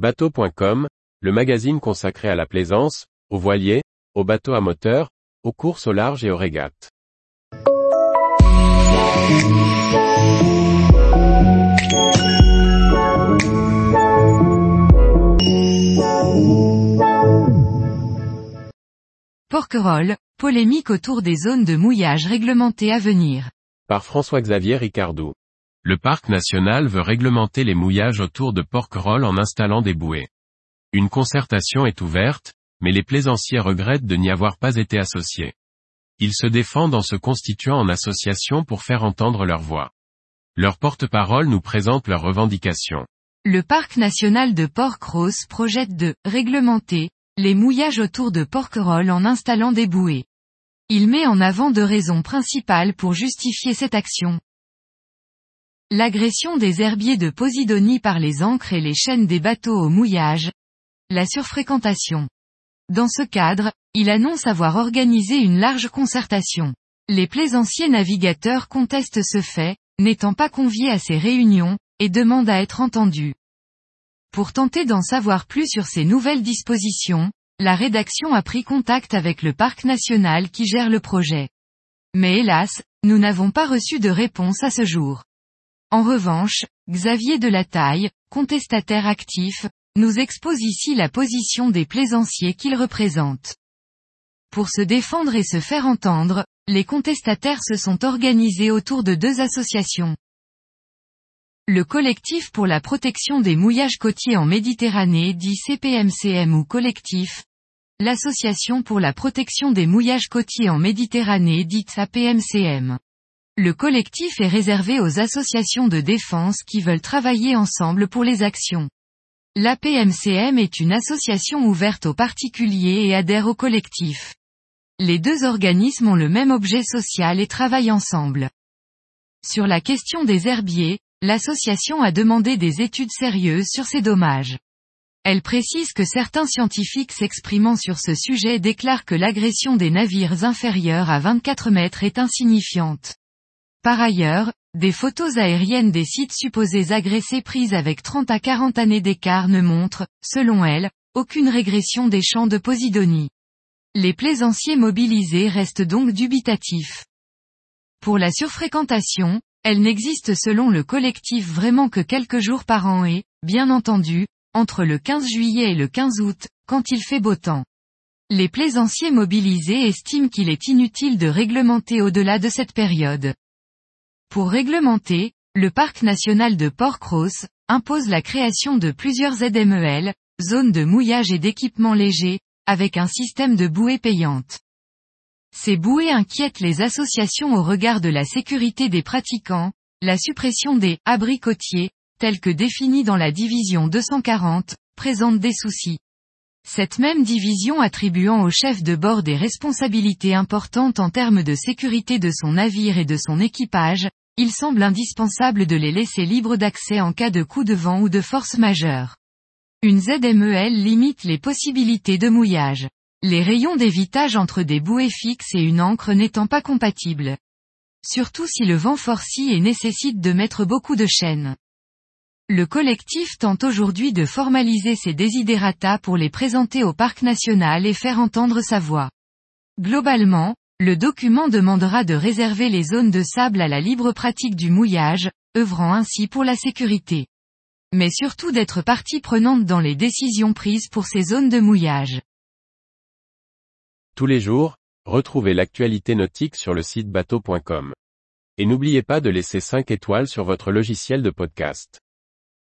Bateau.com, le magazine consacré à la plaisance, aux voiliers, aux bateaux à moteur, aux courses au large et aux régates. Porquerolles, polémique autour des zones de mouillage réglementées à venir. Par François-Xavier Ricardou. Le parc national veut réglementer les mouillages autour de Porquerolles en installant des bouées. Une concertation est ouverte, mais les plaisanciers regrettent de n'y avoir pas été associés. Ils se défendent en se constituant en association pour faire entendre leur voix. Leur porte-parole nous présente leurs revendications. Le parc national de Port-Cros projette de réglementer les mouillages autour de Porquerolles en installant des bouées. Il met en avant deux raisons principales pour justifier cette action. L'agression des herbiers de Posidonie par les ancres et les chaînes des bateaux au mouillage. La surfréquentation. Dans ce cadre, il annonce avoir organisé une large concertation. Les plaisanciers navigateurs contestent ce fait, n'étant pas conviés à ces réunions, et demandent à être entendus. Pour tenter d'en savoir plus sur ces nouvelles dispositions, la rédaction a pris contact avec le parc national qui gère le projet. Mais hélas, nous n'avons pas reçu de réponse à ce jour. En revanche, Xavier Delataille, contestataire actif, nous expose ici la position des plaisanciers qu'il représente. Pour se défendre et se faire entendre, les contestataires se sont organisés autour de deux associations. Le collectif pour la protection des mouillages côtiers en Méditerranée dit CPMCM ou collectif. L'Association pour la protection des mouillages côtiers en Méditerranée dite APMCM. Le collectif est réservé aux associations de défense qui veulent travailler ensemble pour les actions. L'APMCM est une association ouverte aux particuliers et adhère au collectif. Les deux organismes ont le même objet social et travaillent ensemble. Sur la question des herbiers, l'association a demandé des études sérieuses sur ces dommages. Elle précise que certains scientifiques s'exprimant sur ce sujet déclarent que l'agression des navires inférieurs à 24 mètres est insignifiante. Par ailleurs, des photos aériennes des sites supposés agressés prises avec 30 à 40 années d'écart ne montrent, selon elle, aucune régression des champs de Posidonie. Les plaisanciers mobilisés restent donc dubitatifs. Pour la surfréquentation, elle n'existe selon le collectif vraiment que quelques jours par an et, bien entendu, entre le 15 juillet et le 15 août, quand il fait beau temps. Les plaisanciers mobilisés estiment qu'il est inutile de réglementer au-delà de cette période. Pour réglementer, le parc national de Port-Cros impose la création de plusieurs ZMEL, zones de mouillage et d'équipement léger, avec un système de bouées payantes. Ces bouées inquiètent les associations au regard de la sécurité des pratiquants, la suppression des abris côtiers, tels que définis dans la division 240, présente des soucis. Cette même division attribuant au chef de bord des responsabilités importantes en termes de sécurité de son navire et de son équipage, il semble indispensable de les laisser libres d'accès en cas de coup de vent ou de force majeure. Une ZMEL limite les possibilités de mouillage les rayons d'évitage entre des bouées fixes et une encre n'étant pas compatibles. Surtout si le vent forcit et nécessite de mettre beaucoup de chaînes. Le collectif tente aujourd'hui de formaliser ses desiderata pour les présenter au parc national et faire entendre sa voix. Globalement, le document demandera de réserver les zones de sable à la libre pratique du mouillage, œuvrant ainsi pour la sécurité. Mais surtout d'être partie prenante dans les décisions prises pour ces zones de mouillage. Tous les jours, retrouvez l'actualité nautique sur le site bateau.com. Et n'oubliez pas de laisser 5 étoiles sur votre logiciel de podcast.